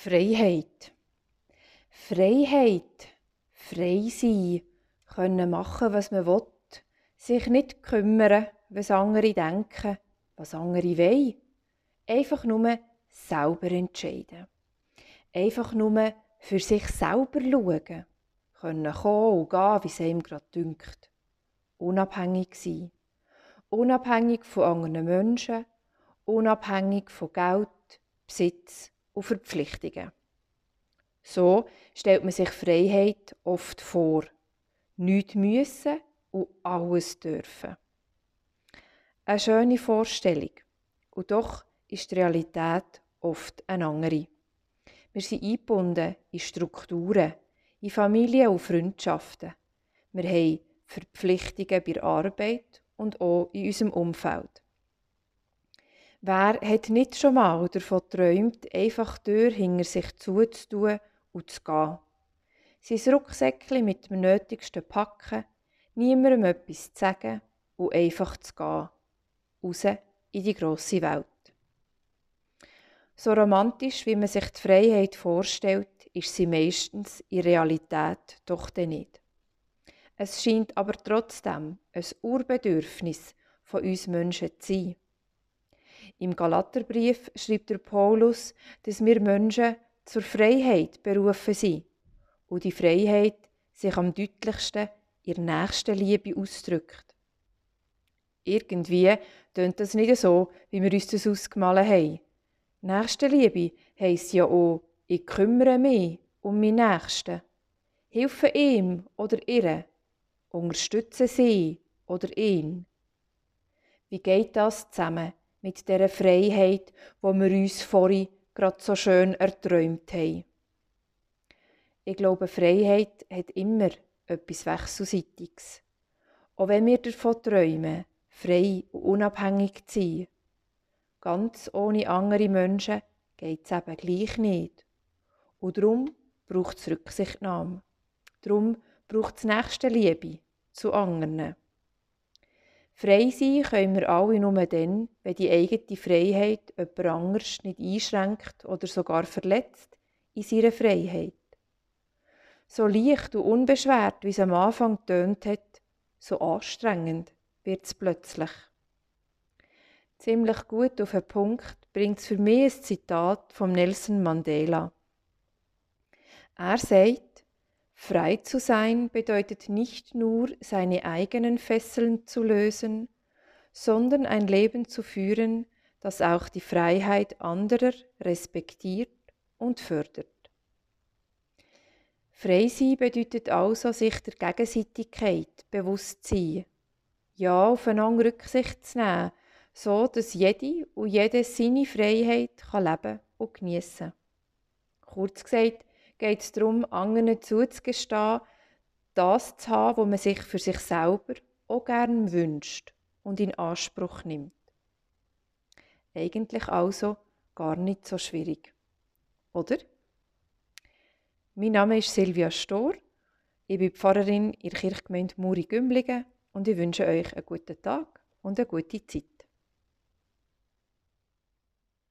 Freiheit. Freiheit. Frei sein. Können machen, was man will. Sich nicht kümmern, was andere denken, was andere wollen. Einfach nur selber entscheiden. Einfach nur für sich selber schauen. Können kommen und gehen, wie es einem gerade dünkt. Unabhängig sein. Unabhängig von anderen Menschen. Unabhängig von Geld, Besitz und Verpflichtungen. So stellt man sich Freiheit oft vor. Nichts müssen und alles dürfen. Eine schöne Vorstellung. Und doch ist die Realität oft eine andere. Wir sind eingebunden in Strukturen, in Familien und Freundschaften. Wir haben Verpflichtungen bei der Arbeit und auch in unserem Umfeld. Wer hat nicht schon mal davon geträumt, einfach Tür hinter sich zuzutun und zu gehen? Sein Rucksäckchen mit dem Nötigsten packen, niemandem etwas zu sagen und einfach zu gehen. Raus in die grosse Welt. So romantisch, wie man sich die Freiheit vorstellt, ist sie meistens in Realität doch nicht. Es scheint aber trotzdem ein Urbedürfnis von uns Menschen zu sein. Im Galaterbrief schreibt der Paulus, dass wir Menschen zur Freiheit berufen sind und die Freiheit sich am deutlichsten in nächsten Liebe ausdrückt. Irgendwie tönt das nicht so, wie wir uns das ausgemalt haben. Nächstenliebe heisst ja auch, ich kümmere mich um meinen Nächsten. Hilfe ihm oder ihr. Unterstütze sie oder ihn. Wie geht das zusammen mit der Freiheit, wo wir uns vorhin gerade so schön erträumt haben. Ich glaube, Freiheit hat immer etwas Wechselseitiges. Auch wenn wir davon träumen, frei und unabhängig zu sein. Ganz ohne andere Menschen geht es eben gleich nicht. Und darum braucht es Rücksichtnahme. Darum braucht es Nächstenliebe zu anderen. Frei sein können wir alle nur dann, wenn die eigene Freiheit jemand anders nicht einschränkt oder sogar verletzt in seiner Freiheit. So leicht und unbeschwert, wie es am Anfang tönt hat, so anstrengend wird es plötzlich. Ziemlich gut auf den Punkt bringt es für mich ein Zitat von Nelson Mandela. Er sagt, Frei zu sein bedeutet nicht nur, seine eigenen Fesseln zu lösen, sondern ein Leben zu führen, das auch die Freiheit anderer respektiert und fördert. Frei sein bedeutet also, sich der Gegenseitigkeit bewusst zu sein, ja, aufeinander Rücksicht zu nehmen, so dass jede und jede seine Freiheit kann leben und geniessen. Kurz gesagt, geht es darum, anderen zuzugestehen, das zu haben, was man sich für sich selber auch gerne wünscht und in Anspruch nimmt. Eigentlich also gar nicht so schwierig. Oder? Mein Name ist Silvia Stor. Ich bin Pfarrerin in der Kirchgemeinde Muri-Gümligen und ich wünsche euch einen guten Tag und eine gute Zeit.